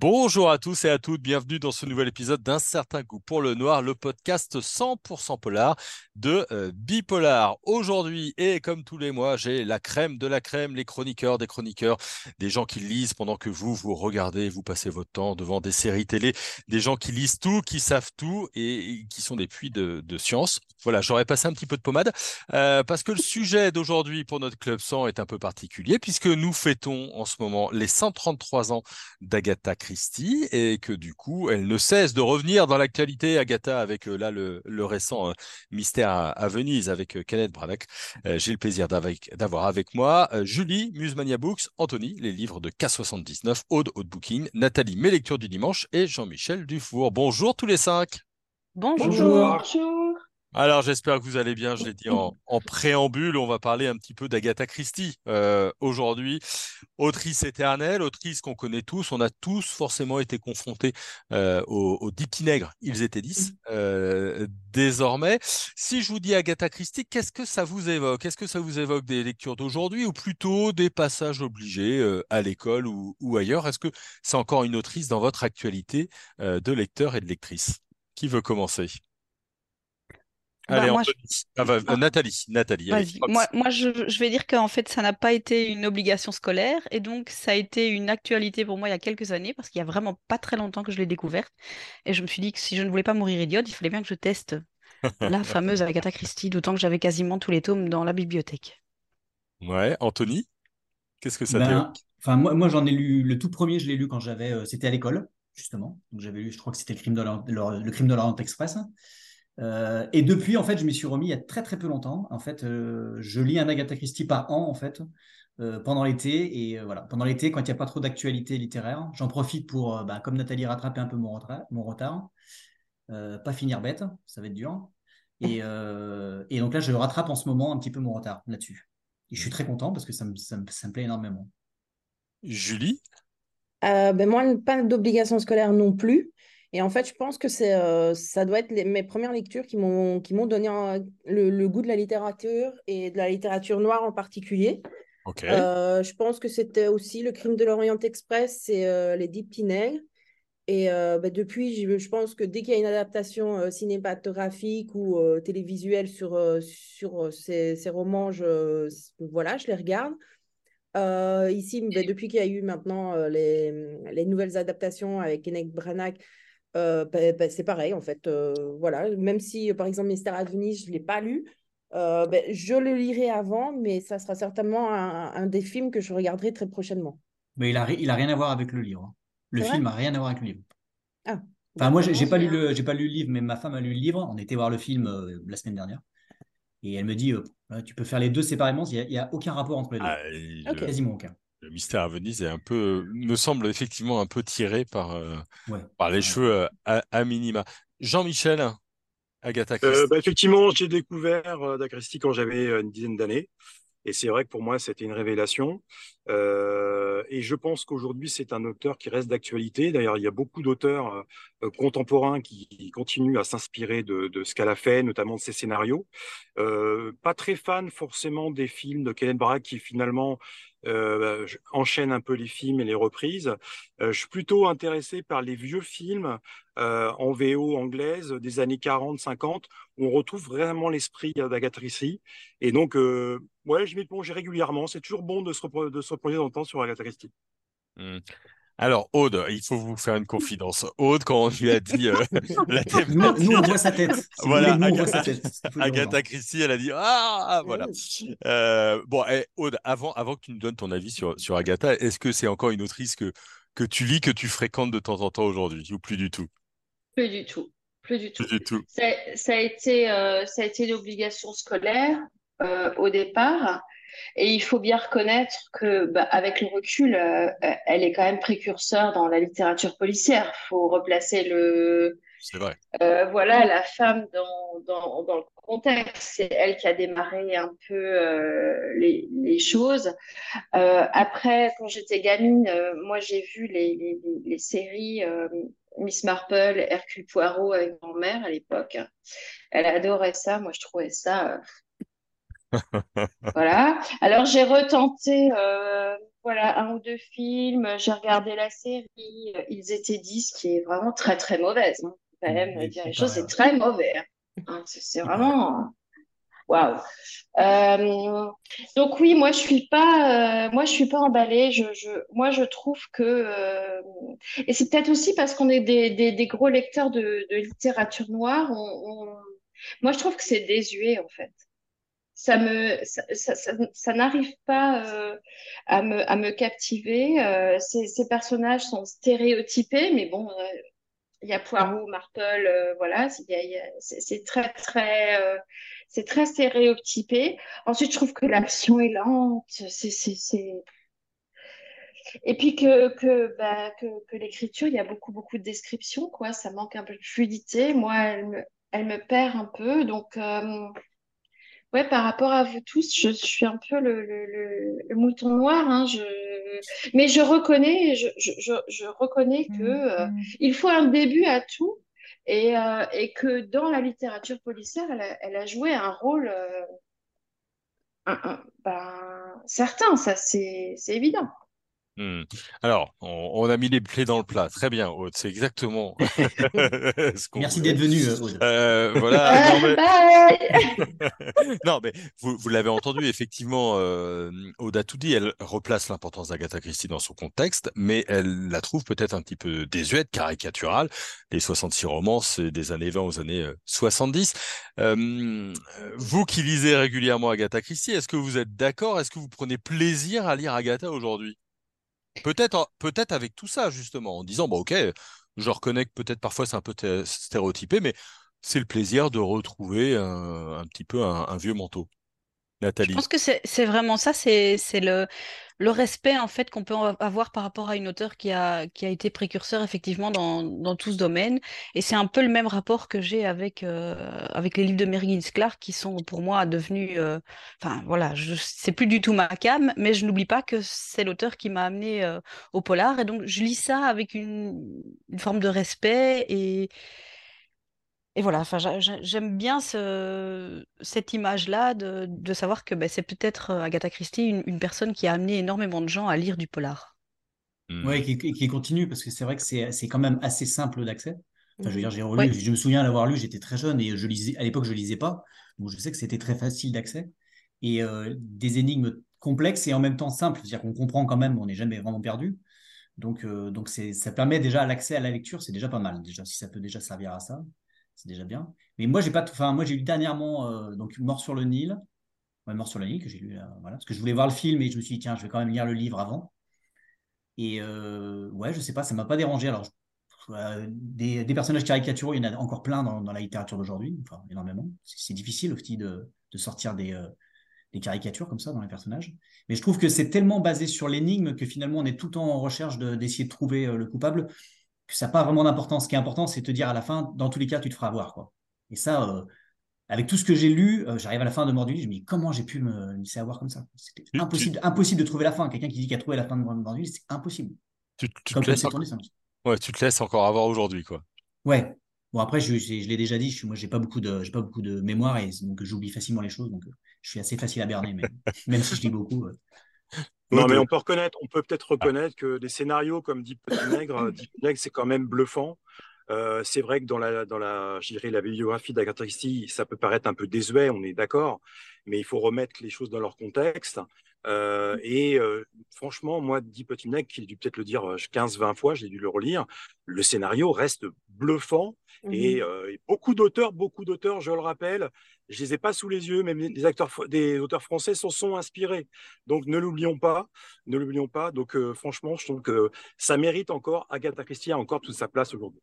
Bonjour à tous et à toutes, bienvenue dans ce nouvel épisode d'un certain goût pour le noir, le podcast 100% polar de euh, Bipolar. Aujourd'hui, et comme tous les mois, j'ai la crème de la crème, les chroniqueurs des chroniqueurs, des gens qui lisent pendant que vous, vous regardez, vous passez votre temps devant des séries télé, des gens qui lisent tout, qui savent tout et, qui sont des puits de, science. Voilà, j'aurais passé un petit peu de pommade euh, parce que le sujet d'aujourd'hui pour notre Club 100 est un peu particulier puisque nous fêtons en ce moment les 133 ans d'Agatha Christie et que du coup, elle ne cesse de revenir dans l'actualité, Agatha, avec euh, là le, récent euh, mystère à, Venise avec euh, Kenneth Branagh. J'ai le plaisir d'avoir avec moi Julie, Musemania Books, Anthony, les livres de K79, Aude, Aude Booking, Nathalie, mes lectures du dimanche et Jean-Michel Dufour. Bonjour tous les cinq. Bonjour. Bonjour. Alors, j'espère que vous allez bien. Je l'ai dit en, préambule, on va parler un petit peu d'Agatha Christie euh, aujourd'hui. Autrice éternelle, autrice qu'on connaît tous. On a tous forcément été confrontés euh, aux, dix petits nègres. Ils étaient dix euh, désormais. Si je vous dis Agatha Christie, qu'est-ce que ça vous évoque? Est-ce que ça vous évoque des lectures d'aujourd'hui ou plutôt des passages obligés à l'école ou, ou, ailleurs? Est-ce que c'est encore une autrice dans votre actualité de lecteur et de lectrice? Qui veut commencer? Bah, Allez, ah, ah. Nathalie, Nathalie. Moi, moi je, vais dire qu'en fait, ça n'a pas été une obligation scolaire et donc ça a été une actualité pour moi il y a quelques années parce qu'il y a vraiment pas très longtemps que je l'ai découverte et je me suis dit que si je ne voulais pas mourir idiote, il fallait bien que je teste la fameuse Agatha Christie, d'autant que j'avais quasiment tous les tomes dans la bibliothèque. Ouais, Anthony, qu'est-ce que ça ben, Enfin, moi, moi j'en ai lu le tout premier, je l'ai lu quand j'avais, euh, c'était à l'école justement. Donc j'avais lu, je crois que c'était le crime de le crime de l'Orient Express. Euh, et depuis, en fait, je m'y suis remis il y a très très peu longtemps. En fait, euh, je lis un Agatha Christie par an, en fait, euh, pendant l'été. Et voilà, pendant l'été, quand il n'y a pas trop d'actualité littéraire, j'en profite pour, bah, comme Nathalie, rattraper un peu mon retard. Mon retard. pas finir bête, ça va être dur. Et, et, donc là, je rattrape en ce moment un petit peu mon retard là-dessus. Et je suis très content parce que ça me, ça me, ça me plaît énormément. Julie? Ben Moi, pas d'obligation scolaire non plus. Et en fait, je pense que c'est, euh, ça doit être mes premières lectures qui m'ont, qui m'ont donné le, goût de la littérature et de la littérature noire en particulier. Euh, je pense que c'était aussi Le crime de l'Orient Express et euh, Les Dix Petits Nègres. Et bah, depuis, je, pense que dès qu'il y a une adaptation cinématographique ou télévisuelle sur, sur ces, ces, romans, je, voilà, je les regarde. ici, bah, depuis qu'il y a eu maintenant les, les, nouvelles adaptations avec Kenneth Branagh, euh, bah, bah, c'est pareil, en fait. Euh, voilà. Même si, par exemple, Mystère à Venise, je ne l'ai pas lu, euh, ben, je le lirai avant, mais ça sera certainement un, des films que je regarderai très prochainement. Mais il n'a il a rien à voir avec le livre. Hein. Le film n'a rien à voir avec le livre. Ah. Enfin, moi, j'ai pas, lu le, pas lu le livre, mais ma femme a lu le livre. On était voir le film la semaine dernière. Et elle me dit, tu peux faire les deux séparément, il n'y a, aucun rapport entre les deux. Ah, Quasiment aucun le mystère à Venise est un peu, me semble effectivement un peu tiré par, euh, par les cheveux euh, à, minima. Jean-Michel, Agatha euh, Christie. bah, effectivement, j'ai découvert Agatha Christie quand j'avais une dizaine d'années. Et c'est vrai que pour moi, c'était une révélation. Euh, et je pense qu'aujourd'hui, c'est un auteur qui reste d'actualité. D'ailleurs, il y a beaucoup d'auteurs euh, contemporains qui, continuent à s'inspirer de, de, ce qu'elle a fait, notamment de ses scénarios. Euh, pas très fan forcément des films de Kenneth Branagh qui finalement euh, enchaîne un peu les films et les reprises. Euh, je suis plutôt intéressé par les vieux films euh, en VO anglaise des années 40-50 où on retrouve vraiment l'esprit d'Agatha Christie. Et donc, ouais, je m'y plonge régulièrement. C'est toujours bon de se, de se replonger dans le temps sur Agatha Christie. Mmh. Alors, Aude, il faut vous faire une confidence. Aude, quand on lui a dit euh, la thématique... Nous, on voit sa tête. voilà, Agatha, Christie, elle a dit Ah Voilà. Euh, bon, eh, Aude, avant, avant que tu nous donnes ton avis sur, sur Agatha, est-ce que c'est encore une autrice que, que tu lis, que tu fréquentes de temps en temps aujourd'hui, ou plus du tout? Plus du tout. Plus du tout. Plus du tout. Ça, ça, a été, euh, ça a été l'obligation scolaire au départ. Et il faut bien reconnaître que, bah, avec le recul, euh, elle est quand même précurseur dans la littérature policière. Il faut replacer le. C'est vrai. Euh, voilà, la femme dans, dans, dans, le contexte. C'est elle qui a démarré un peu euh, les, les, choses. après, quand j'étais gamine, moi, j'ai vu les, les, les séries. Miss Marple, Hercule Poirot avec grand-mère à l'époque. Elle adorait ça. Moi, je trouvais ça voilà. Alors j'ai retenté, euh, voilà, un ou deux films. J'ai regardé la série. Ils étaient dix, qui est vraiment très très mauvaise. Hein. Quand même, Oui, dire les choses, c'est très mauvais. hein. Hein, c'est vraiment. Waouh. Euh, donc oui, moi je suis pas, euh, moi je suis pas emballée. Je, je, moi je trouve que, euh, et c'est peut-être aussi parce qu'on est des, des, des gros lecteurs de, de littérature noire. On, on- Moi je trouve que c'est désuet en fait. Ça n'arrive pas euh, à me, captiver. Euh, ces, personnages sont stéréotypés, mais bon, euh, il y a Poirot, Marple, voilà, c'est très, très, c'est très stéréotypé. Ensuite, je trouve que l'action est lente. C'est. Et puis que, bah, que, que l'écriture, il y a beaucoup, beaucoup de descriptions, quoi. Ça manque un peu de fluidité. Moi, elle me, elle me perd un peu. Donc, ouais, par rapport à vous tous, je, je suis un peu le, le, le, le mouton noir. Hein, je... Mais je reconnais, je, je, reconnais que euh, il faut un début à tout et, euh, et que dans la littérature policière, elle a, elle a joué un rôle euh, un- un- ben, certain, ça c'est c'est évident. Hmm. Alors, on, on a mis les plaies dans le plat. Très bien, Aude. C'est exactement ce qu'on Merci d'être venu, euh, Aude. Euh, voilà. Non, mais, bye. non, mais vous, vous l'avez entendu, effectivement, euh, Aude a tout dit. Elle replace l'importance d'Agatha Christie dans son contexte, mais elle la trouve peut-être un petit peu désuète, caricaturale. Les 66 romans, c'est des années 20 aux années euh, 70. Euh, vous qui lisez régulièrement Agatha Christie, est-ce que vous êtes d'accord? Est-ce que vous prenez plaisir à lire Agatha aujourd'hui? Peut-être, peut-être avec tout ça, justement, en disant, bon, ok, je reconnais que peut-être parfois c'est un peu stéréotypé, mais c'est le plaisir de retrouver un, petit peu un vieux manteau. Je pense que c'est vraiment ça, c'est le, le respect en fait qu'on peut avoir par rapport à une auteure qui a, qui a été précurseur effectivement dans, dans tout ce domaine. Et c'est un peu le même rapport que j'ai avec, euh, avec les livres de Mary Higgins Clark qui sont pour moi devenus... euh, Enfin voilà, c'est plus du tout ma came, mais je n'oublie pas que c'est l'auteur qui m'a amené euh, au polar. Et donc je lis ça avec une, une forme de respect et... Et voilà, enfin, j'a- j'a- j'aime bien ce, cette image-là de, de savoir que ben, c'est peut-être euh, Agatha Christie, une, une personne qui a amené énormément de gens à lire du polar. Hmm. Ouais, qui, qui continue, parce que c'est vrai que c'est c'est quand même assez simple d'accès. Enfin, je veux dire, j'ai relu, Ouais. je me souviens l'avoir lu, j'étais très jeune et je lisais, à l'époque, je lisais pas. Donc, je sais que c'était très facile d'accès. Et euh, des énigmes complexes et en même temps simples. C'est-à-dire qu'on comprend quand même, on n'est jamais vraiment perdu. Donc, euh, donc ça permet déjà l'accès à la lecture, c'est déjà pas mal. Déjà, si ça peut déjà servir à ça, c'est déjà bien. Mais moi, j'ai pas, enfin, moi, j'ai lu dernièrement euh, donc Mort sur le Nil, ouais, Mort sur le Nil que j'ai lu, euh, voilà, parce que je voulais voir le film et je me suis dit tiens, je vais quand même lire le livre avant. Et euh, ouais, je sais pas, ça m'a pas dérangé. Alors, des, personnages caricaturaux, il y en a encore plein dans, la littérature d'aujourd'hui, enfin énormément. C'est difficile aussi de, de sortir des, caricatures comme ça dans les personnages. Mais je trouve que c'est tellement basé sur l'énigme que finalement on est tout le temps en recherche de- d'essayer de, trouver le coupable ça n'a pas vraiment d'importance. Ce qui est important, c'est de te dire à la fin, dans tous les cas, tu te feras avoir. Quoi. Et ça, euh, avec tout ce que j'ai lu, euh, j'arrive à la fin de Mort du Lit, je me dis comment j'ai pu me laisser avoir comme ça? C'était Tu- impossible, impossible de trouver la fin. Quelqu'un qui dit qu'il a trouvé la fin de Mort du Lit, c'est impossible. Tu, tu Comme te laisses encore... ouais, tu te laisses encore avoir aujourd'hui, quoi. Ouais. Bon après, je, je, je l'ai déjà dit, je, moi j'ai pas beaucoup de, j'ai pas beaucoup de mémoire et donc j'oublie facilement les choses, donc euh, je suis assez facile à berner, mais même si je lis beaucoup. euh. Non, mais on peut reconnaître, on peut peut-être reconnaître que des scénarios comme Petits Nègres, euh, Petits Nègres, c'est quand même bluffant. Euh, c'est vrai que dans la, dans la, je dirais, la biographie d'Agatha Christie, ça peut paraître un peu désuet, on est d'accord, mais il faut remettre les choses dans leur contexte. Euh, et euh, franchement, moi, Dix Petits Nègres, qui dû peut-être le dire 15-20 fois, j'ai dû le relire, le scénario reste bluffant. Et, euh, et beaucoup d'auteurs, beaucoup d'auteurs, je le rappelle, je les ai pas sous les yeux, mais des acteurs, des auteurs français s'en sont inspirés. Donc ne l'oublions pas, ne l'oublions pas. Donc euh, franchement, je trouve que ça mérite encore. Agatha Christie a encore toute sa place aujourd'hui.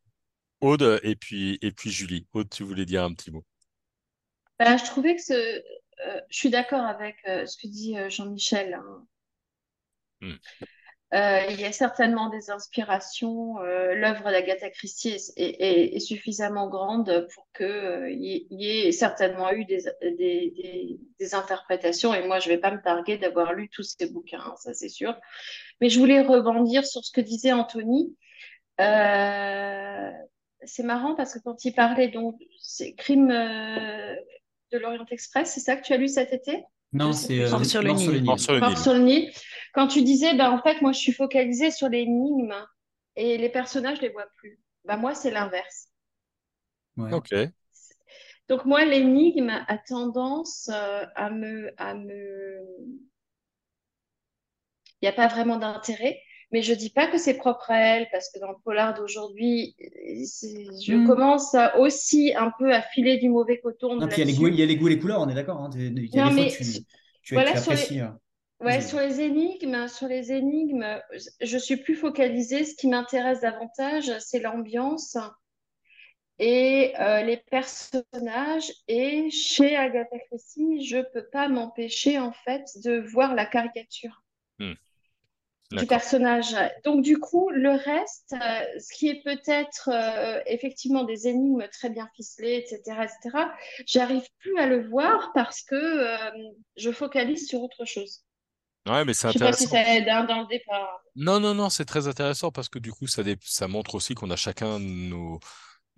Aude et puis, et puis Julie. Aude, tu voulais dire un petit mot? Ben, je trouvais que ce, euh, je suis d'accord avec euh, ce que dit euh, Jean-Michel. hein. Hmm. Il y a certainement des inspirations. L'œuvre d'Agatha Christie est, est- est- est suffisamment grande pour que euh, il y, ait certainement eu des, des, des- des interprétations. Et moi, je vais pas me targuer d'avoir lu tous ces bouquins, hein, ça c'est sûr. Mais je voulais rebondir sur ce que disait Anthony. C'est marrant parce que quand il parlait donc c'est crime euh, de l'Orient Express, c'est ça que tu as lu cet été? Non, c'est euh, Mort sur le Nil. Mort sur le sur le Nil. quand tu disais, ben, en fait, moi, je suis focalisée sur l'énigme et les personnages, je les vois plus. Ben, moi, c'est l'inverse. Ouais. Ok. Donc, moi, l'énigme a tendance euh, à me, à me... Il n'y a pas vraiment d'intérêt. Mais je dis pas que c'est propre à elle, parce que dans le polar d'aujourd'hui, je Mm. commence à aussi un peu à filer du mauvais coton Non, puis il y a les goûts, il y a les goûts et les couleurs, on est d'accord. Hein. Il y a Non, des fois, mais tu, tu, voilà, tu sur les- apprécies. euh. Ouais, sur les énigmes, sur les énigmes, je suis plus focalisée. Ce qui m'intéresse davantage, c'est l'ambiance et euh, les personnages. Et chez Agatha Christie, je peux pas m'empêcher en fait de voir la caricature du personnage. Donc du coup, le reste, euh, ce qui est peut-être euh, effectivement des énigmes très bien ficelées, etc., etc., j'arrive plus à le voir parce que euh, je focalise sur autre chose. Ouais, mais c'est Je sais pas si intéressant. ça aide hein, dans le départ. Non, non, non, c'est très intéressant parce que du coup, ça, ça montre aussi qu'on a chacun nos,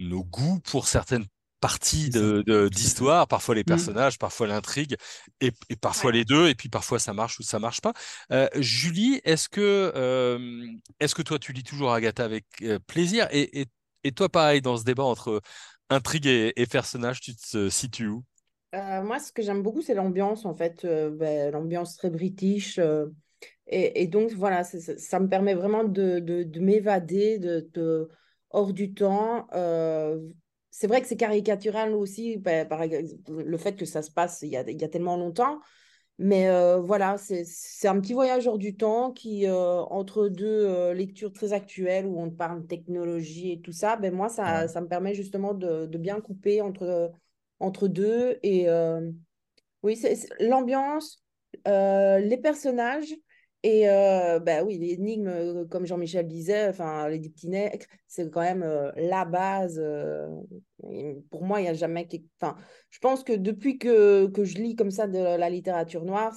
nos goûts pour certaines parties C'est ça. de, de- d'histoire, parfois les Mm. personnages, parfois l'intrigue, et, et parfois Ouais. les deux, et puis parfois ça marche ou ça marche pas. Euh, Julie, est-ce que, euh, est-ce que toi tu lis toujours Agatha avec euh, plaisir? Et, et, et toi, pareil, dans ce débat entre intrigue et, et personnage, tu te situes où? Euh, moi, ce que j'aime beaucoup, c'est l'ambiance, en fait, euh, ben, l'ambiance très british. euh, et, et donc, voilà, ça me permet vraiment de, de, de m'évader de, de- hors du temps. C'est vrai que c'est caricatural aussi, ben, par le fait que ça se passe il y a, il y a tellement longtemps. Mais euh, voilà, c'est, un petit voyage hors du temps qui, euh, entre deux euh, lectures très actuelles où on parle technologie et tout ça, ben moi, ça, Ouais. ça me permet justement de, de bien couper entre, entre deux. Et oui, c'est l'ambiance, les personnages et euh, bah oui, l'énigme, euh, comme Jean-Michel disait, enfin, les dictinets, c'est quand même euh, la base. pour moi, il n'y a jamais. Enfin, je pense que depuis que, que je lis comme ça de la littérature noire,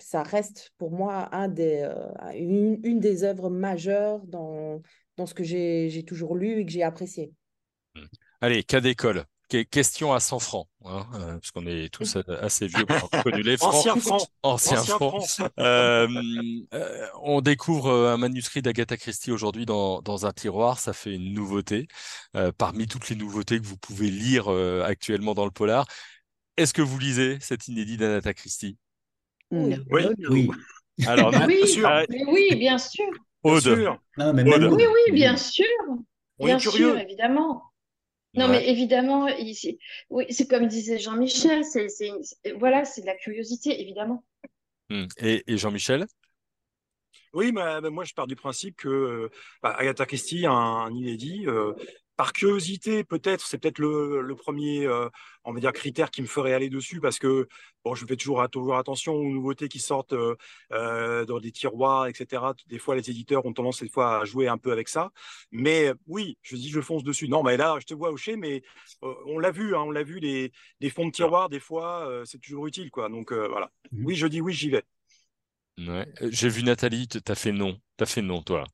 ça reste pour moi un des, une, une des œuvres majeures dans, dans ce que j'ai j'ai toujours lu et que j'ai apprécié. Allez, cas d'école. Que- Question à 100 francs, hein, euh, parce qu'on est tous euh, assez vieux pour avoir connu les francs. Ancien franc. Ancien Ancien franc. franc. Euh, euh, on découvre un manuscrit d'Agatha Christie aujourd'hui dans, dans un tiroir. Ça fait une nouveauté. Euh, parmi toutes les nouveautés que vous pouvez lire euh, actuellement dans le polar, est-ce que vous lisez cet inédit d'Agatha Christie? Oui. Oui. Oui. Alors, non, Oui, bien sûr. ah, mais oui, bien sûr. Bien Aude. sûr. Non, mais Aude. même Oui, oui, bien sûr. On Bien est curieux. sûr, évidemment. Non, Ouais. mais évidemment, ici, oui, c'est comme disait Jean-Michel, c'est, voilà, c'est de la curiosité, évidemment. Hmm. Et, et Jean-Michel? Oui, bah, bah, moi je pars du principe que euh, bah, Agatha Christie, un, un inédit, euh, par curiosité peut-être, c'est peut-être le, le premier, euh, on va dire, critère qui me ferait aller dessus parce que bon, je fais toujours, toujours attention aux nouveautés qui sortent euh, euh, dans des tiroirs, etc. Des fois, les éditeurs ont tendance cette fois à jouer un peu avec ça. Mais oui, je dis, je fonce dessus. Non, mais là, je te vois hocher, mais euh, on l'a vu, hein, on l'a vu, les, les fonds de tiroir, des fois, euh, c'est toujours utile, quoi. Donc euh, voilà. Mhm. Oui, je dis oui, j'y vais. Ouais. J'ai vu Nathalie, t- t'as fait non. T'as fait non, toi.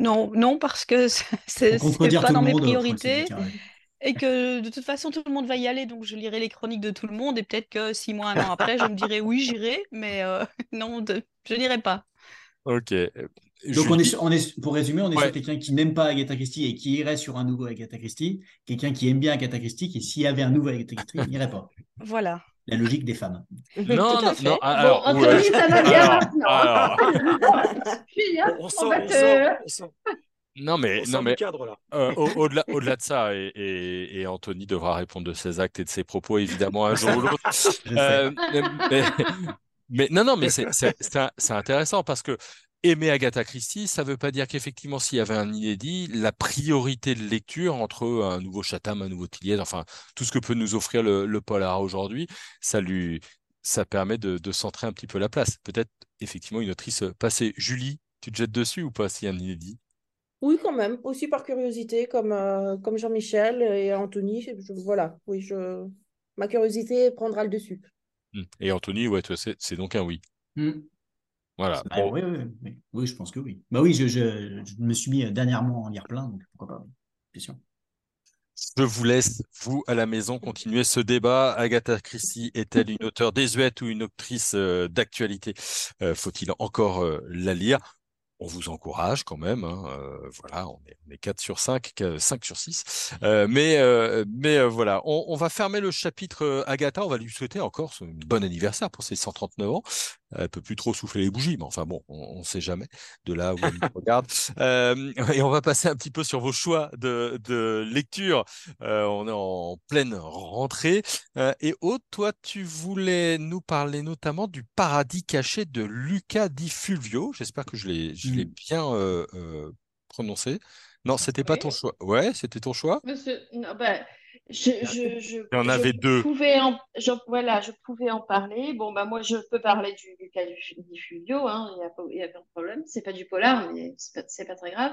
Non, non, parce que c'est pas dans mes monde, priorités et que de toute façon tout le monde va y aller, donc je lirai les chroniques de tout le monde et peut-être que six mois, un an après, je me dirai oui, j'irai, mais euh, non, de- je n'irai pas. Ok. Donc, on est, on pour résumer, on est Ouais. sur quelqu'un qui n'aime pas Agatha Christie et qui irait sur un nouveau Agatha Christie, quelqu'un qui aime bien Agatha Christie et s'il y avait un nouveau Agatha Christie, il n'irait pas. Voilà. La logique des femmes. Non, non, non. Bon, Alors, Anthony, ouais. ça va bien Alors, maintenant. alors. Hein, On, sort, va on te- sort, on sort, Non, mais, on non, mais du cadre là. Euh, au- au-delà, au-delà de ça, et, et- et Anthony devra répondre de ses actes et de ses propos, évidemment, un jour ou l'autre. Euh, mais, mais non, non, mais c'est c'est- c'est un- c'est intéressant parce que aimer Agatha Christie, ça veut pas dire qu'effectivement, s'il y avait un inédit, la priorité de lecture entre un nouveau Chatham, un nouveau Tilliez, enfin, tout ce que peut nous offrir le, le polar aujourd'hui, ça lui, ça permet de, de centrer un petit peu la place. Peut-être, effectivement, une autrice passée. Julie, tu te jettes dessus ou pas s'il y a un inédit? Oui, quand même, aussi par curiosité, comme, euh, comme Jean-Michel et Anthony. je- voilà, oui, je... ma curiosité prendra le dessus. Hmm. Et Anthony, ouais, c'est donc un oui. Hmm. Voilà. Bon, oui, oui, oui. Oui, je pense que oui. Bah oui, je, je, je me suis mis dernièrement à en lire plein, donc pourquoi pas. Bien sûr. Je vous laisse, vous, à la maison, continuer ce débat. Agatha Christie est-elle une auteure désuète ou une autrice euh, d'actualité? Euh, Faut-il encore euh, la lire? On vous encourage quand même. Hein, euh, voilà, on est, on est 4 sur 5, 5 sur 6. Euh, mais euh, mais euh, voilà, on, on, va fermer le chapitre euh, Agatha. On va lui souhaiter encore un bon anniversaire pour ses 139 ans. Elle peut plus trop souffler les bougies, mais enfin bon, on ne sait jamais de là où elle nous regarde. Euh, et on va passer un petit peu sur vos choix de, de lecture. Euh, on est en pleine rentrée. Euh, et Aude, toi, tu voulais nous parler notamment du paradis caché de Luca Di Fulvio. J'espère que je l'ai je l'ai Mm. bien prononcé. Non, c'était pas Oui. ton choix. Ouais, c'était ton choix? Monsieur, non, ben, je, je, je, Il y en je avait deux. pouvais en, je- voilà, je pouvais en parler. Bon, ben, moi, je peux parler du, du cas du, du Fulvio, hein, il n'y a pas, il y a pas de problème. C'est pas du polar, mais c'est pas, pas très grave.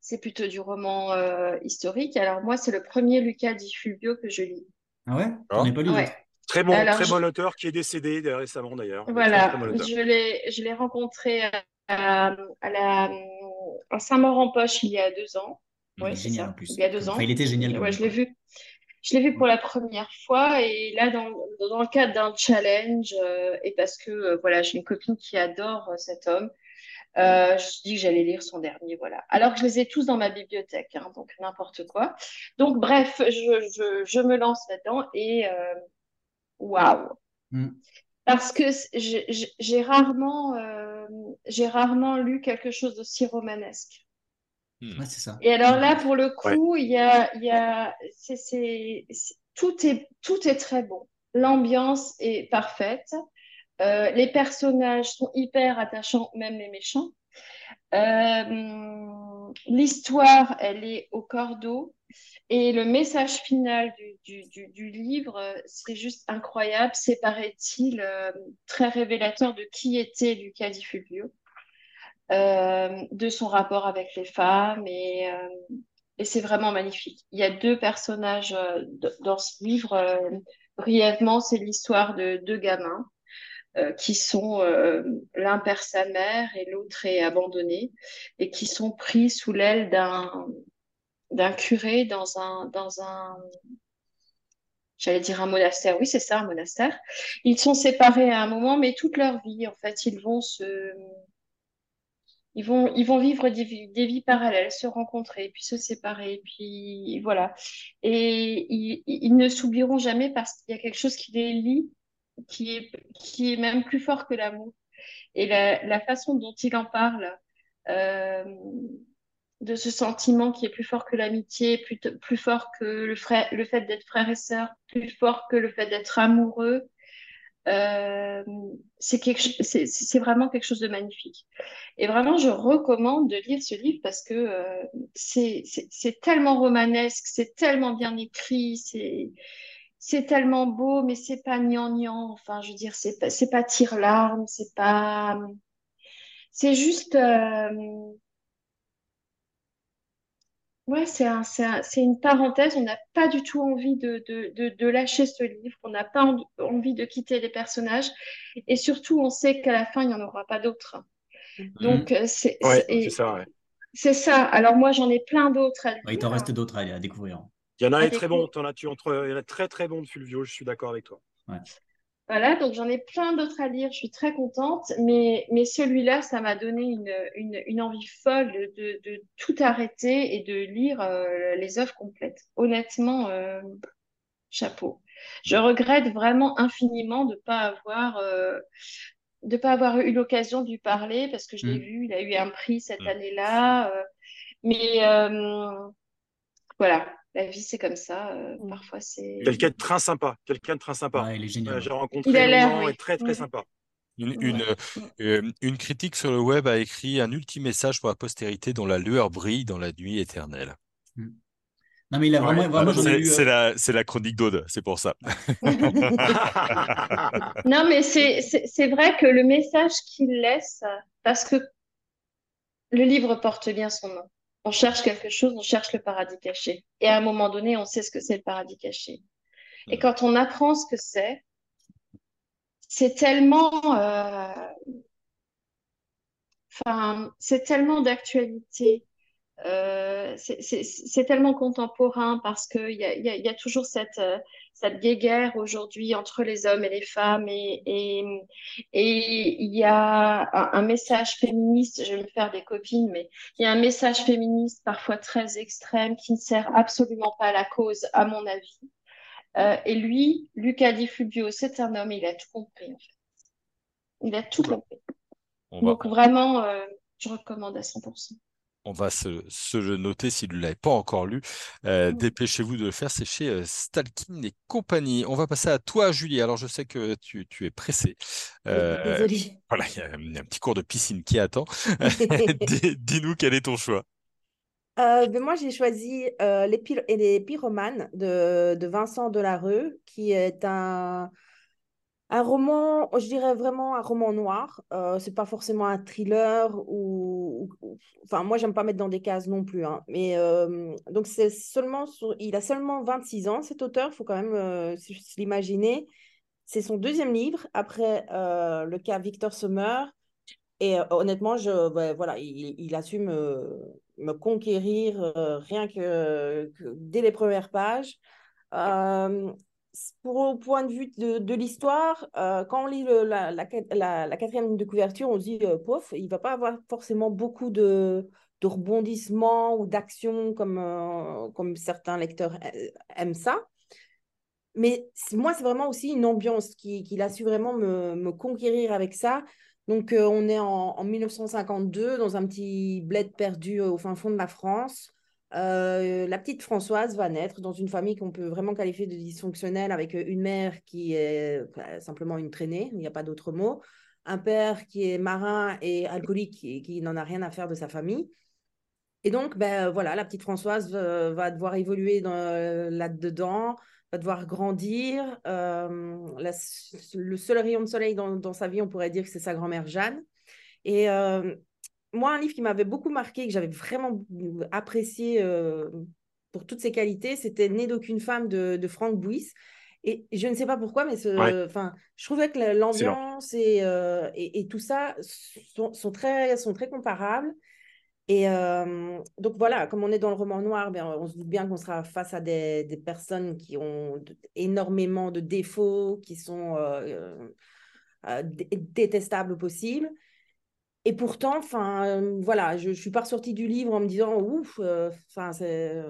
C'est plutôt du roman euh, historique. Alors, moi, c'est le premier Luca di Fulvio que je lis. Ah ouais? Ah. J'en ai pas lu Ouais. Très bon, Alors, très je- bon auteur qui est décédé récemment d'ailleurs. Voilà, je l'ai, je l'ai rencontré à, à la, à Saint-Maur-en-Poche il y a deux ans. Il Ouais, génial ça, en plus. il y a deux ans. Enfin, il était génial. Ouais, je l'ai vu. Je l'ai vu pour la première fois et là, dans, dans le cadre d'un challenge, euh, et parce que euh, voilà, j'ai une copine qui adore euh, cet homme, euh, je me suis dit que j'allais lire son dernier, voilà. Alors que je les ai tous dans ma bibliothèque, hein, donc n'importe quoi. Donc, bref, je, je, je me lance là-dedans et waouh! Mm. Parce que j'ai rarement, j'ai rarement lu quelque chose d'aussi romanesque. Ouais, c'est ça. Et alors là, pour le coup, il y a, il y a, c'est, c'est, c'est- tout est, tout est très bon. L'ambiance est parfaite. Euh, les personnages sont hyper attachants, même les méchants. Euh, l'histoire, elle est au cordeau. Et le message final du, du, du, du livre, c'est juste incroyable. C'est, paraît-il, euh, très révélateur de qui était Luca Di Fulvio, euh, de son rapport avec les femmes. Et, euh, et c'est vraiment magnifique. Il y a deux personnages euh, dans ce livre. brièvement, c'est l'histoire de deux gamins qui sont, l'un perd sa mère et l'autre est abandonné, et qui sont pris sous l'aile d'un d'un curé dans un, dans un, j'allais dire un monastère, oui, c'est ça, un monastère. Ils sont séparés à un moment, mais toute leur vie, en fait, ils vont se, ils vont, ils vont vivre des vies, parallèles, se rencontrer, puis se séparer, puis voilà. Et ils, ne s'oublieront jamais parce qu'il y a quelque chose qui les lie, qui est, qui est même plus fort que l'amour. Et la, façon dont il en parle, euh, de ce sentiment qui est plus fort que l'amitié, plus, plus fort que le, le fait d'être frère et sœur, plus fort que le fait d'être amoureux. Euh, c'est vraiment quelque chose de magnifique. Et vraiment, je recommande de lire ce livre parce que euh, c'est, tellement romanesque, c'est tellement bien écrit, c'est, tellement beau, mais c'est pas gnangnan. Enfin, je veux dire, c'est pas, pas tire-larme, c'est pas, c'est juste. Euh, Ouais, c'est un, c'est un- c'est une parenthèse. On n'a pas du tout envie de, de, de, de lâcher ce livre. On n'a pas en- envie de quitter les personnages. Et surtout, on sait qu'à la fin, il n'y en aura pas d'autres. Donc, euh, c'est Ouais, ça. ouais. c'est ça. Alors, moi, j'en ai plein d'autres à il t'en reste d'autres à, à découvrir. Il y en a un très bon. découvrir. T'en as, tu, entre, il y en a très très bon de Fulvio. Je suis d'accord avec toi. Voilà, donc j'en ai plein d'autres à lire. Je suis très contente. Mais, mais celui-là, ça m'a donné une, une, une envie folle de, de, tout arrêter et de lire euh, les œuvres complètes. Honnêtement, euh, chapeau. Je regrette vraiment infiniment de pas avoir euh, de pas avoir eu l'occasion de lui parler parce que je l'ai Mm. vu, il a eu un prix cette Mm. année-là. euh, mais euh, voilà, la vie c'est comme ça. euh, Mm. parfois c'est. Quelqu'un de très sympa. Quelqu'un de très sympa. Ouais, il est génial. Euh. J'ai rencontré Il a l'air, oui. très très sympa. Une, une, euh, une critique sur le web a écrit un ultime message pour la postérité dont la lueur brille dans la nuit éternelle. Non, mais il a Ouais, vraiment, vraiment C'est euh, la, c'est la chronique d'Aude, c'est pour ça. Non, mais c'est c'est c'est vrai que le message qu'il laisse, parce que le livre porte bien son nom. On cherche quelque chose, on cherche le paradis caché. Et à un moment donné, on sait ce que c'est le paradis caché. Et quand on apprend ce que c'est, c'est tellement, euh, enfin, c'est tellement d'actualité. Euh, c'est tellement contemporain parce qu'il y a, y, a, y a, toujours cette, euh, cette guéguerre aujourd'hui entre les hommes et les femmes et il et, y a un, un, message féministe, je vais me faire des copines, mais il y a un message féministe parfois très extrême qui ne sert absolument pas à la cause, à mon avis. Euh, et lui, Luca Di Fulvio, c'est un homme, il a tout compris en fait. Il a tout compris. Donc vraiment, euh, je recommande à 100% on va se, se le noter s'il ne l'avait pas encore lu. Euh, dépêchez-vous de le faire, c'est chez euh, Stalking et compagnie. On va passer à toi, Julie. Alors, je sais que tu, tu es pressée. Euh, Désolée. Voilà, il y, a un petit cours de piscine qui attend. Dis-nous quel est ton choix? Ben, moi, j'ai choisi les, les, pyromanes de, de Vincent Delarue, qui est un, un roman, je dirais vraiment un roman noir. Euh, c'est pas forcément un thriller ou, enfin moi j'aime pas mettre dans des cases non plus. Hein. Mais euh, donc c'est seulement, il a seulement 26 ans cet auteur. Il faut quand même euh, l'imaginer. C'est son deuxième livre après euh, le cas Victor Sommer. Et honnêtement, je, voilà, il, il, a su me, conquérir rien que, dès les premières pages pour, au point de vue de, l'histoire, euh, quand on lit la, la, quatrième ligne de couverture, on se dit, euh, il ne va pas avoir forcément beaucoup de, de rebondissements ou d'actions comme, euh, comme certains lecteurs aiment ça. Mais moi, c'est vraiment aussi une ambiance qu'il qui a su vraiment me, me, conquérir avec ça. Donc, on est en, 1952 dans un petit bled perdu au fin fond de la France. Euh, la petite Françoise va naître dans une famille qu'on peut vraiment qualifier de dysfonctionnelle avec euh, une mère qui est bah, simplement une traînée, il n'y a pas d'autre mot, un père qui est marin et alcoolique et qui n'en a rien à faire de sa famille. Et donc, ben, voilà, la petite Françoise euh, va devoir évoluer là-dedans, va devoir grandir. le seul rayon de soleil dans, dans, sa vie, on pourrait dire que c'est sa grand-mère Jeanne. Et moi, un livre qui m'avait beaucoup marqué, que j'avais vraiment apprécié euh, pour toutes ses qualités, c'était Né d'aucune femme de, de Franck Bouys. Et je ne sais pas pourquoi, mais ce, enfin, je trouvais que l'ambiance et, euh, et, et, tout ça sont, sont, très, sont très comparables. Et euh, donc voilà, comme on est dans le roman noir, ben, on se doute bien qu'on sera face à des, des personnes qui ont énormément de défauts, qui sont détestables au possible. Et pourtant, enfin, euh, voilà, je, ne suis pas ressortie du livre en me disant ouf, euh, enfin, c'est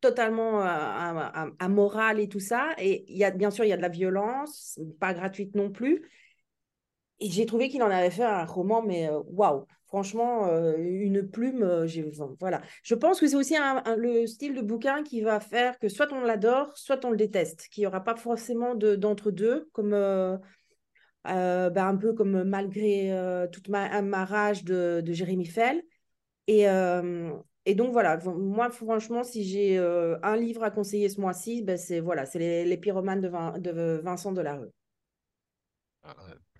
totalement euh, amoral et tout ça. Et il y a bien sûr, il y a de la violence, pas gratuite non plus. Et j'ai trouvé qu'il en avait fait un roman, mais waouh, franchement, une plume. j'ai voilà. Je pense que c'est aussi le style de bouquin qui va faire que soit on l'adore, soit on le déteste, qu'il n'y aura pas forcément d'entre-deux, comme euh, bah, un peu comme malgré euh, toute ma, ma, rage de, de Jérémy Fell. Et, euh, et, donc voilà, moi franchement, si j'ai un livre à conseiller ce mois-ci, ben, c'est voilà, c'est les, les, pyromanes de, Vin, de Vincent Delarue. Ah,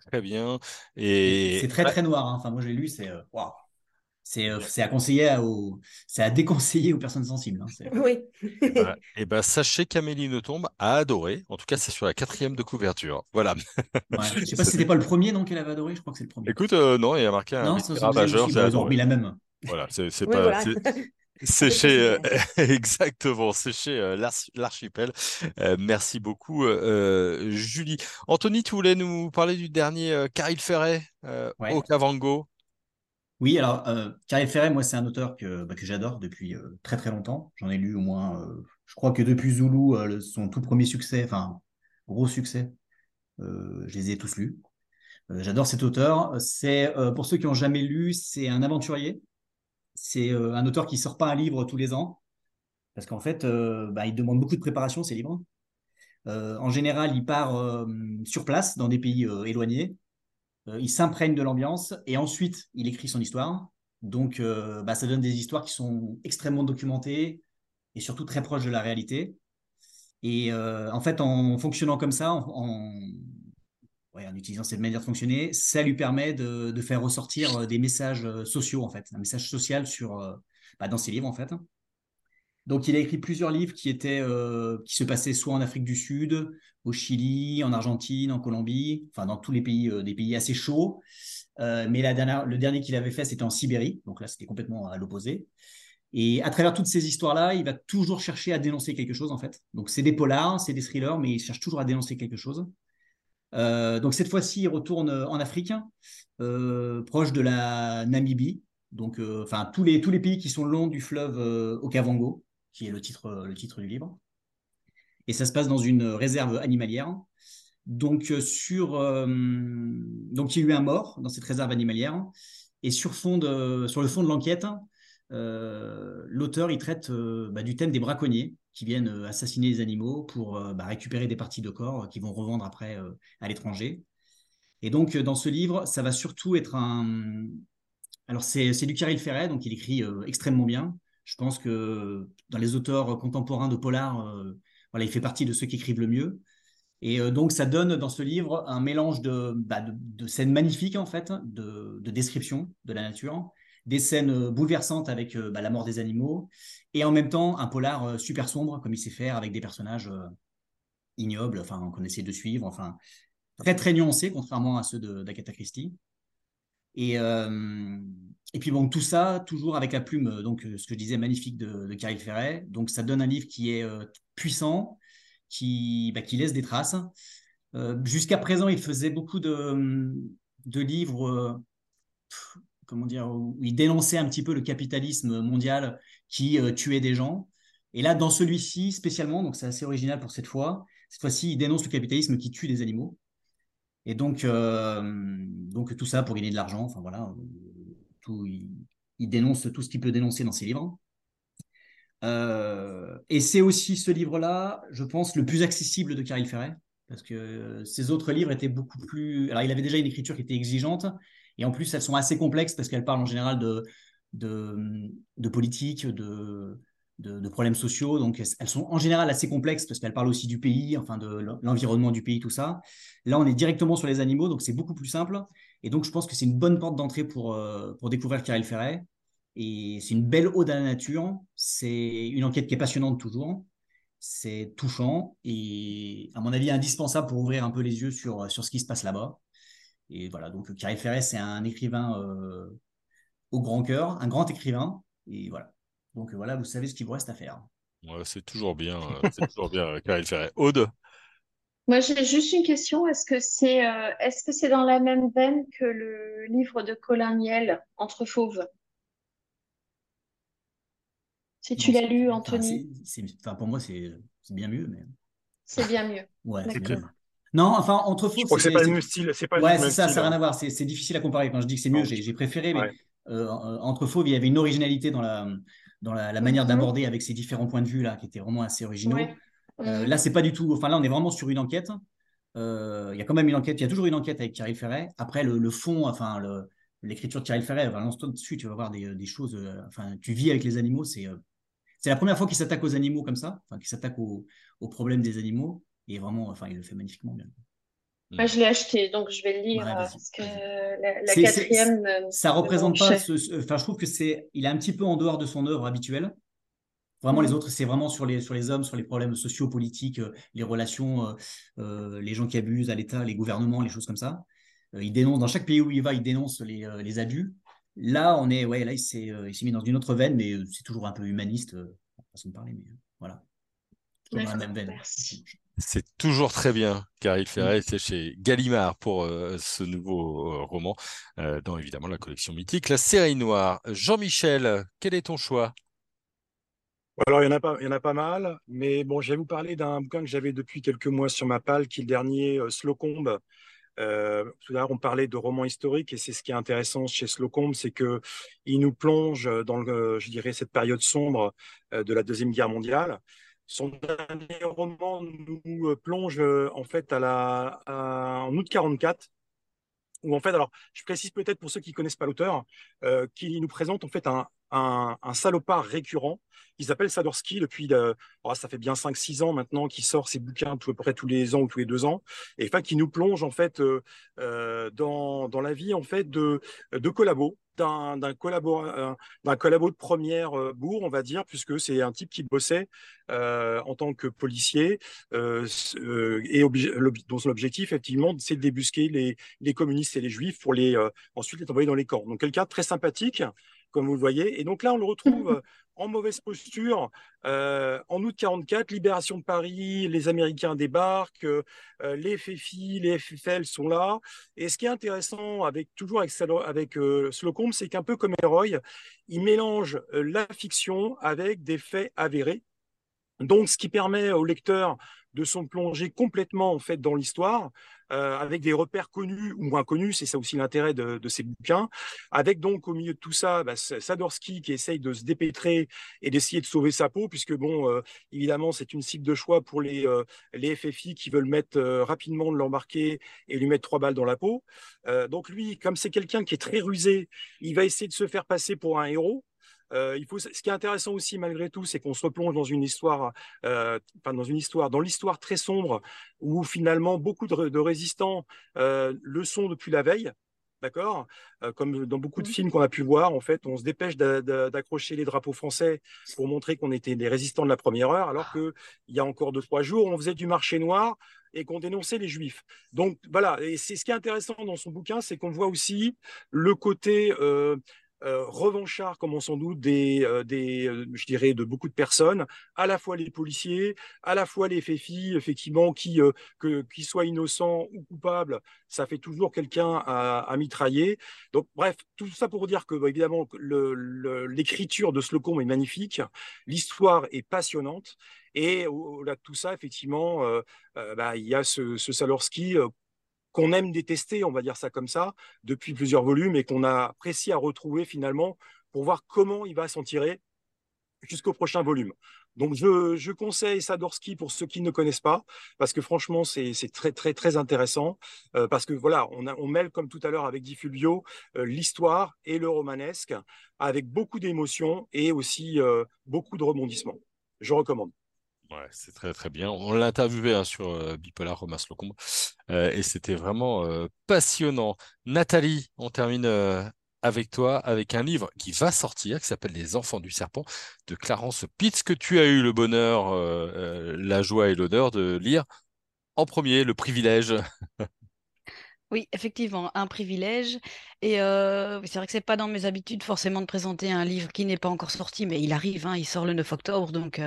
très bien. Et c'est très très noir. Hein. Enfin, moi j'ai lu, c'est waouh. Euh, c'est à conseiller aux, c'est à déconseiller aux personnes sensibles. Hein, oui. et, bah, et bah, sachez qu'Amélie Nothomb a adoré. En tout cas, c'est sur la quatrième de couverture. Voilà. Ouais, je sais pas si c'était pas le premier non qu'elle avait adoré. Je crois que c'est le premier. Écoute, euh, non, il y a marqué un non, majeur. Ils ont la même. Voilà, c'est pas. Voilà. C'est chez euh, exactement, c'est chez l'archipel. merci beaucoup, Julie. Anthony, tu voulais nous parler du dernier Caril Ferret au Cavango. Oui, alors, euh, Ferret, moi, c'est un auteur que, bah, j'adore depuis euh, très très longtemps. J'en ai lu au moins, euh, je crois que depuis Zulu, euh, son tout premier succès, enfin, gros succès, je les ai tous lus. j'adore cet auteur. C'est, pour ceux qui n'ont jamais lu, c'est un aventurier. C'est un auteur qui sort pas un livre tous les ans, parce qu'en fait, bah, il demande beaucoup de préparation, ces livres. en général, il part sur place, dans des pays éloignés. Euh, il s'imprègne de l'ambiance et ensuite il écrit son histoire. Donc euh, bah, ça donne des histoires qui sont extrêmement documentées et surtout très proches de la réalité. Et euh, en fait, en fonctionnant comme ça, en, utilisant cette manière de fonctionner, ça lui permet de, faire ressortir des messages sociaux, en fait, un message social sur, bah, dans ses livres, en fait. Donc, il a écrit plusieurs livres qui étaient, euh, qui se passaient soit en Afrique du Sud, au Chili, en Argentine, en Colombie, enfin dans tous les pays, euh, des pays assez chauds. Euh, mais le dernier qu'il avait fait, c'était en Sibérie. Donc là, c'était complètement à l'opposé. Et à travers toutes ces histoires-là, il va toujours chercher à dénoncer quelque chose, en fait. Donc, c'est des polars, c'est des thrillers, mais il cherche toujours à dénoncer quelque chose. donc, cette fois-ci, il retourne en Afrique, proche de la Namibie. Donc, enfin, tous, les, tous les pays qui sont le long du fleuve Okavango qui est le titre, euh, le titre du livre. Et ça se passe dans une réserve animalière. Donc, euh, sur, euh, donc il y a eu un mort dans cette réserve animalière. Et sur, fond de, sur le fond de l'enquête, l'auteur il traite bah, du thème des braconniers qui viennent assassiner les animaux pour bah, récupérer des parties de corps qu'ils vont revendre après à l'étranger. Et donc, dans ce livre, ça va surtout être un. Alors, c'est du Kirill Ferret, donc il écrit extrêmement bien. Je pense que dans les auteurs contemporains de polar, euh, voilà, il fait partie de ceux qui écrivent le mieux. Et euh, donc, ça donne dans ce livre un mélange de, bah, scènes magnifiques, en fait, de, descriptions de la nature, des scènes euh, bouleversantes avec bah, la mort des animaux, et en même temps, un polar super sombre, comme il sait faire, avec des personnages ignobles, enfin, qu'on essaie de suivre, enfin, très, très nuancés, contrairement à ceux d'Agatha Christie. Et, et puis bon, tout ça, toujours avec la plume, euh, donc euh, ce que je disais, magnifique de, de Caril Ferret. Donc ça donne un livre qui est euh, puissant, qui, bah, qui laisse des traces. Jusqu'à présent, il faisait beaucoup de, de livres, comment dire, où il dénonçait un petit peu le capitalisme mondial qui tuait des gens. Et là, dans celui-ci spécialement, donc c'est assez original pour cette fois, cette fois-ci, il dénonce le capitalisme qui tue des animaux. Et donc, donc tout ça pour gagner de l'argent. Enfin voilà, il, dénonce tout ce qu'il peut dénoncer dans ses livres. Euh, et c'est aussi ce livre-là, je pense, le plus accessible de Caril Ferret, parce que ses autres livres étaient beaucoup plus. Alors, il avait déjà une écriture qui était exigeante, et en plus, elles sont assez complexes parce qu'elles parlent en général de, de, politique, de, de, problèmes sociaux. Donc, elles sont en général assez complexes parce qu'elles parlent aussi du pays, enfin de l'environnement du pays, tout ça. Là, on est directement sur les animaux, donc c'est beaucoup plus simple. Et donc, je pense que c'est une bonne porte d'entrée pour, euh, pour découvrir Karel Ferret. Et c'est une belle ode à la nature. C'est une enquête qui est passionnante toujours. C'est touchant et, à mon avis, indispensable pour ouvrir un peu les yeux sur, sur ce qui se passe là-bas. Et voilà, donc Karel Ferret, c'est un écrivain euh, au grand cœur, un grand écrivain. Et voilà. Donc voilà, vous savez ce qu'il vous reste à faire. c'est toujours bien, euh, c'est toujours bien, Karel Ferret. Aude moi, j'ai juste une question. Est-ce que c'est euh, est-ce que c'est dans la même veine que le livre de Colin Miel, Entre fauves? Si tu l'as lu, Anthony. enfin, pour moi, c'est bien mieux. Mais... C'est bien mieux. ouais, Non, enfin, Entre fauves. c'est pas le même style. C'est pas ouais, c'est ça, ça n'a rien à voir. C'est difficile à comparer. Quand je dis que c'est mieux, j'ai préféré, mais euh, Entre fauves, il y avait une originalité dans la, dans la, manière mhm. d'aborder avec ces différents points de vue là, qui étaient vraiment assez originaux. Euh, là, c'est pas du tout. Enfin, là, on est vraiment sur une enquête. Euh, il y a quand même une enquête. Il y a toujours une enquête avec Thierry Ferret. Après, le, fond, enfin, l'écriture de Thierry Ferret, lance-toi dessus, tu vas voir des, choses. Euh, enfin, tu vis avec les animaux. C'est c'est la première fois qu'il s'attaque aux animaux comme ça, enfin, qu'il s'attaque aux, problèmes des animaux. Et vraiment, enfin, il le fait magnifiquement bien. Moi, je l'ai acheté, donc je vais le lire parce que la, quatrième. Ça représente pas. enfin, je trouve que c'est, il est un petit peu en dehors de son œuvre habituelle. Vraiment, les autres, c'est vraiment sur les, sur les hommes, sur les problèmes sociaux, politiques, euh, les relations, euh, euh, les gens qui abusent à l'État, les gouvernements, les choses comme ça. il dénonce, dans chaque pays où il va, il dénonce les, les abus. Là, on est, ouais, là, il s'est, mis dans une autre veine, mais c'est toujours un peu humaniste, façon de parler, mais voilà. Toujours dans la même veine. C'est toujours très bien, car il fait c'est chez Gallimard pour ce nouveau roman, dans évidemment la collection mythique, La série noire. Jean-Michel, quel est ton choix? Alors, il y, en a pas, il y en a pas mal, mais bon, je vais vous parler d'un bouquin que j'avais depuis quelques mois sur ma palle, qui est le dernier euh, Slocombe. Euh, tout à l'heure, on parlait de romans historiques, et c'est ce qui est intéressant chez Slocombe, c'est que il nous plonge dans, le, je dirais, cette période sombre euh, de la Deuxième Guerre mondiale. Son dernier roman nous euh, plonge en fait à la, en août 44, où en fait, alors je précise peut-être pour ceux qui connaissent pas l'auteur, qui nous présente en fait un, un, salopard récurrent qui s'appelle Sadorsky depuis, euh, oh, ça fait bien 5-6 ans maintenant, qu'il sort ses bouquins à peu près tous les ans ou tous les deux ans, et enfin, qui nous plonge en fait euh, euh, dans, dans, la vie en fait de, de collabos, d'un collabo, d'un collabo de première euh, bourg, on va dire, puisque c'est un type qui bossait euh, en tant que policier euh, et dont son objectif, effectivement, c'est de débusquer les, les, communistes et les juifs pour les ensuite les envoyer dans les camps. Donc quelqu'un très sympathique, comme vous le voyez. Et donc là, on le retrouve en mauvaise posture. Euh, en août 44, libération de Paris, les Américains débarquent, euh, les FFI, les FFL sont là. Et ce qui est intéressant, avec toujours avec, avec euh, Slocum, c'est qu'un peu comme Héroï, il mélange la fiction avec des faits avérés. Donc, ce qui permet au lecteur de s'en plonger complètement en fait dans l'histoire, euh, avec des repères connus ou moins connus, c'est ça aussi l'intérêt de, ces bouquins, avec donc au milieu de tout ça bah, Sadorski qui essaye de se dépêtrer et d'essayer de sauver sa peau, puisque bon, euh, évidemment, c'est une cible de choix pour les, euh, les FFI qui veulent mettre rapidement de l'embarquer et lui mettre trois balles dans la peau. donc lui, comme c'est quelqu'un qui est très rusé, il va essayer de se faire passer pour un héros. Euh, il faut, ce qui est intéressant aussi malgré tout, c'est qu'on se replonge dans une histoire, euh, dans une histoire, dans l'histoire très sombre où finalement beaucoup de, résistants euh, le sont depuis la veille. D'accord? Comme dans beaucoup de mmh. films qu'on a pu voir, en fait, on se dépêche d'accrocher les drapeaux français pour montrer qu'on était des résistants de la première heure, alors qu'il y a encore deux, trois jours, on faisait du marché noir et qu'on dénonçait les juifs. Donc voilà, et c'est ce qui est intéressant dans son bouquin, c'est qu'on voit aussi le côté euh, revanchard, comme on s'en doute, des, euh, des, euh, je dirais, de beaucoup de personnes, à la fois les policiers, à la fois les FFI, effectivement, qui, que, qui soient innocents ou coupables, ça fait toujours quelqu'un à, mitrailler. Donc, bref, tout ça pour dire que, bah, évidemment, l'écriture de Slocum est magnifique, l'histoire est passionnante, et au-delà de tout ça, effectivement, bah, il y a ce, ce Salorski qu'on aime détester, on va dire ça comme ça, depuis plusieurs volumes et qu'on a apprécié à retrouver finalement pour voir comment il va s'en tirer jusqu'au prochain volume. Donc je, conseille Sadorski pour ceux qui ne connaissent pas, parce que franchement c'est très très très intéressant, euh, parce que voilà, on, on, mêle comme tout à l'heure avec Di Fulvio euh, l'histoire et le romanesque, avec beaucoup d'émotions et aussi euh, beaucoup de rebondissements. Je recommande. C'est très très bien. On l'a interviewé hein, sur euh, Bipolar Romas Locombe euh, et c'était vraiment euh, passionnant. Nathalie, on termine avec toi avec un livre qui va sortir qui s'appelle Les Enfants du Serpent de Clarence Pitts que tu as eu le bonheur, la joie et l'honneur de lire en premier, le privilège. Oui, effectivement, un privilège. Et c'est vrai que c'est pas dans mes habitudes forcément de présenter un livre qui n'est pas encore sorti, mais il arrive, hein, il sort le 9 octobre, donc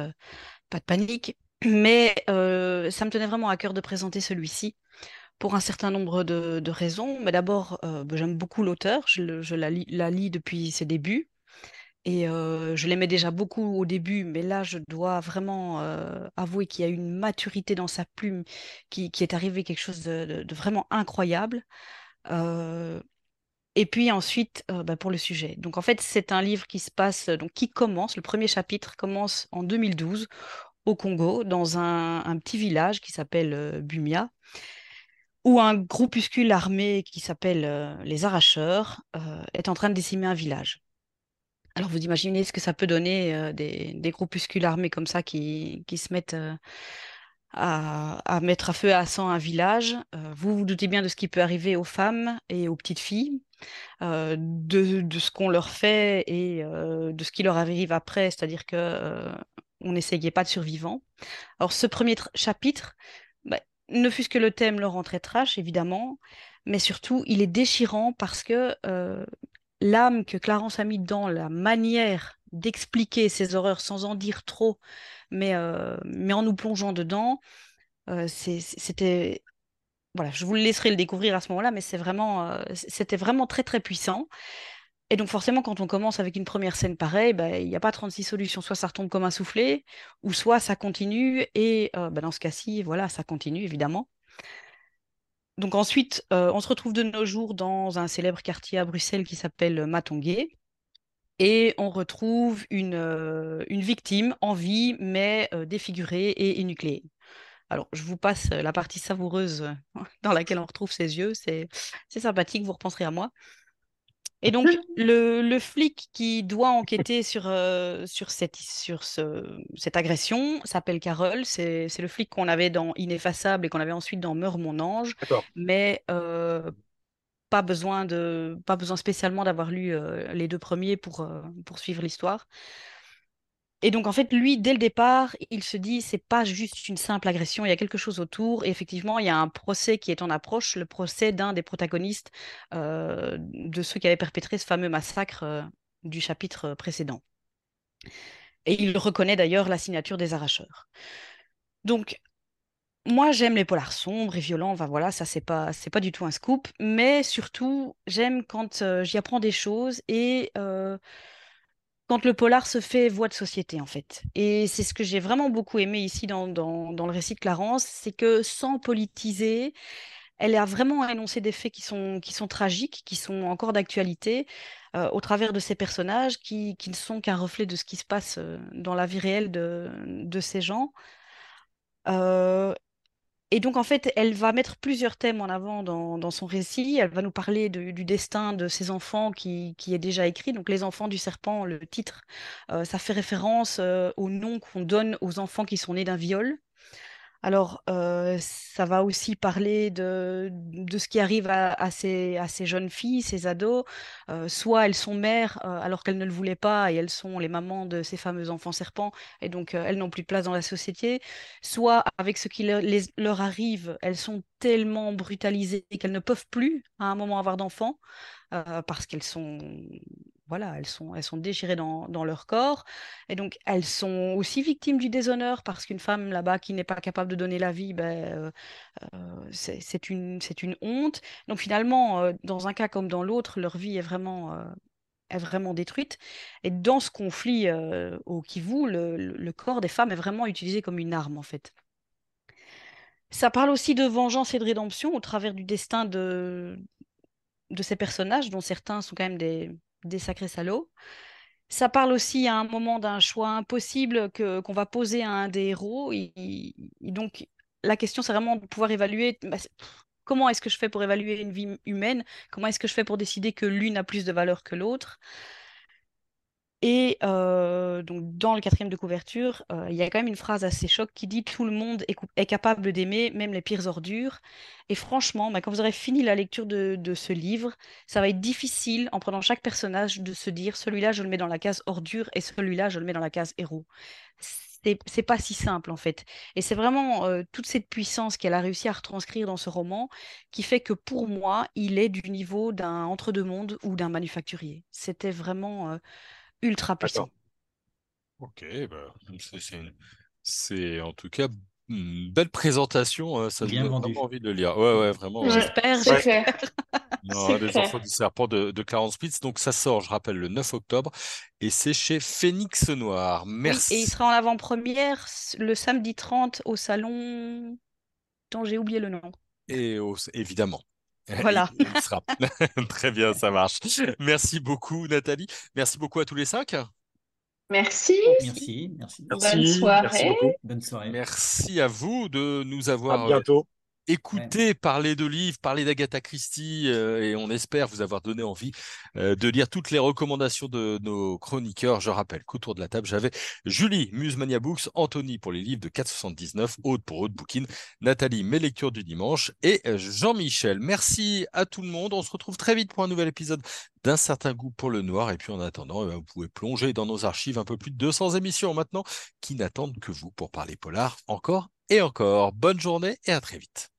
pas de panique. Mais euh, ça me tenait vraiment à cœur de présenter celui-ci pour un certain nombre de, raisons. Mais d'abord, euh, bah, j'aime beaucoup l'auteur, je, la, lis, depuis ses débuts. Et euh, je l'aimais déjà beaucoup au début, mais là, je dois vraiment avouer qu'il y a une maturité dans sa plume qui, est arrivé quelque chose de, vraiment incroyable. et puis ensuite, bah, pour le sujet. Donc en fait, c'est un livre qui se passe, donc qui commence, le premier chapitre commence en 2012 au Congo, dans un, petit village qui s'appelle euh, Bumia, où un groupuscule armé qui s'appelle euh, les Arracheurs euh, est en train de décimer un village. Alors vous imaginez ce que ça peut donner des, groupuscules armés comme ça qui, se mettent à, mettre à feu à sang un village. vous vous doutez bien de ce qui peut arriver aux femmes et aux petites filles. de, ce qu'on leur fait et de ce qui leur arrive après, c'est-à-dire que on n'essayait pas de survivants. Alors ce premier chapitre, bah, ne fût-ce que le thème le rend très trash, évidemment, mais surtout, il est déchirant parce que euh, l'âme que Clarence a mis dans la manière d'expliquer ces horreurs sans en dire trop, mais, euh, mais en nous plongeant dedans, euh, c'était... Voilà, je vous laisserai le découvrir à ce moment-là, mais c'est vraiment, c'était vraiment très très puissant. Et donc forcément, quand on commence avec une première scène pareille, bah, il n'y a pas 36 solutions. Soit ça retombe comme un soufflé, ou soit ça continue, et euh, bah, dans ce cas-ci, voilà, ça continue, évidemment. Donc ensuite, euh, on se retrouve de nos jours dans un célèbre quartier à Bruxelles qui s'appelle Matongué, et on retrouve une, euh, une victime en vie, mais défigurée et énucléée. Alors, je vous passe la partie savoureuse dans laquelle on retrouve ses yeux, c'est sympathique, vous repenserez à moi. Et donc, le, le, flic qui doit enquêter sur, euh, sur, cette, sur ce, cette agression s'appelle Carole. C'est le flic qu'on avait dans Ineffaçable et qu'on avait ensuite dans Meurs mon ange. Mais euh, pas, besoin de, pas besoin spécialement d'avoir lu euh, les deux premiers pour, pour suivre l'histoire. Et donc, en fait, lui, dès le départ, il se dit, c'est pas juste une simple agression, il y a quelque chose autour. Et effectivement, il y a un procès qui est en approche, le procès d'un des protagonistes euh, de ceux qui avaient perpétré ce fameux massacre euh, du chapitre précédent. Et il reconnaît d'ailleurs la signature des arracheurs. Donc, moi, j'aime les polars sombres et violents. Enfin, voilà, ça, c'est pas, pas du tout un scoop. Mais surtout, j'aime quand euh, j'y apprends des choses et quand le polar se fait voix de société, en fait. Et c'est ce que j'ai vraiment beaucoup aimé ici dans, dans, le récit de Clarence, c'est que sans politiser, elle a vraiment énoncé des faits qui sont, qui sont tragiques, qui sont encore d'actualité, euh, au travers de ces personnages qui, qui ne sont qu'un reflet de ce qui se passe euh, dans la vie réelle de, de ces gens. Euh, et donc, en fait, elle va mettre plusieurs thèmes en avant dans, son récit. Elle va nous parler du destin de ses enfants qui, est déjà écrit. Donc, Les enfants du serpent, le titre, euh, ça fait référence euh, au nom qu'on donne aux enfants qui sont nés d'un viol. Alors, euh, ça va aussi parler de, ce qui arrive à, ces, jeunes filles, ces ados. Euh, soit elles sont mères euh, alors qu'elles ne le voulaient pas et elles sont les mamans de ces fameux enfants serpents et donc elles n'ont plus de place dans la société. Soit avec ce qui leur arrive, elles sont tellement brutalisées qu'elles ne peuvent plus à un moment avoir d'enfants parce qu'elles sont voilà, elles sont, elles sont déchirées dans, leur corps. Et donc, elles sont aussi victimes du déshonneur parce qu'une femme là-bas qui n'est pas capable de donner la vie, ben, euh, euh, c'est une, une honte. Donc, finalement, euh, dans un cas comme dans l'autre, leur vie est vraiment, est vraiment détruite. Et dans ce conflit au Kivu, le, le, corps des femmes est vraiment utilisé comme une arme, en fait. Ça parle aussi de vengeance et de rédemption au travers du destin de, de ces personnages, dont certains sont quand même des, des sacrés salauds. Ça parle aussi à un moment d'un choix impossible que, qu'on va poser à un des héros. Et, donc, la question, c'est vraiment de pouvoir évaluer bah, comment est-ce que je fais pour évaluer une vie humaine, comment est-ce que je fais pour décider que l'une a plus de valeur que l'autre? Et euh, donc, dans le quatrième de couverture, euh, il y a quand même une phrase assez choc qui dit Tout le monde est, capable d'aimer, même les pires ordures. Et franchement, bah, quand vous aurez fini la lecture de, ce livre, ça va être difficile, en prenant chaque personnage, de se dire Celui-là, je le mets dans la case ordure et celui-là, je le mets dans la case héros. C'est pas si simple, en fait. Et c'est vraiment euh, toute cette puissance qu'elle a réussi à retranscrire dans ce roman qui fait que pour moi, il est du niveau d'un entre-deux-mondes ou d'un manufacturier. C'était vraiment ultra puissant. Ok, bah, c'est en tout cas une belle présentation. Hein, ça donne vraiment envie de le lire. Ouais, ouais, vraiment. J'espère, j'espère. les enfants du serpent de, de, Clarence Spitz. Donc ça sort, je rappelle, le 9 octobre et c'est chez Phoenix Noir. Merci. et il sera en avant-première le samedi 30 au salon dont j'ai oublié le nom. Et évidemment. Voilà. sera. Très bien, ça marche. Merci beaucoup, Nathalie. Merci beaucoup à tous les cinq. Merci. Merci. Merci. Bonne soirée. Merci. Bonne soirée. Merci à vous de nous avoir. À bientôt écoutez, parler de livres, parler d'Agatha Christie, euh, et on espère vous avoir donné envie euh, de lire toutes les recommandations de nos chroniqueurs. Je rappelle qu'autour de la table, j'avais Julie, Musemania Books, Anthony pour les livres de 479, Aude pour Aude Bookin, Nathalie, mes lectures du dimanche, et euh, Jean-Michel. Merci à tout le monde. On se retrouve très vite pour un nouvel épisode d'un certain goût pour le noir. Et puis en attendant, eh ben, vous pouvez plonger dans nos archives un peu plus de 200 émissions maintenant qui n'attendent que vous pour parler polar encore et encore. Bonne journée et à très vite.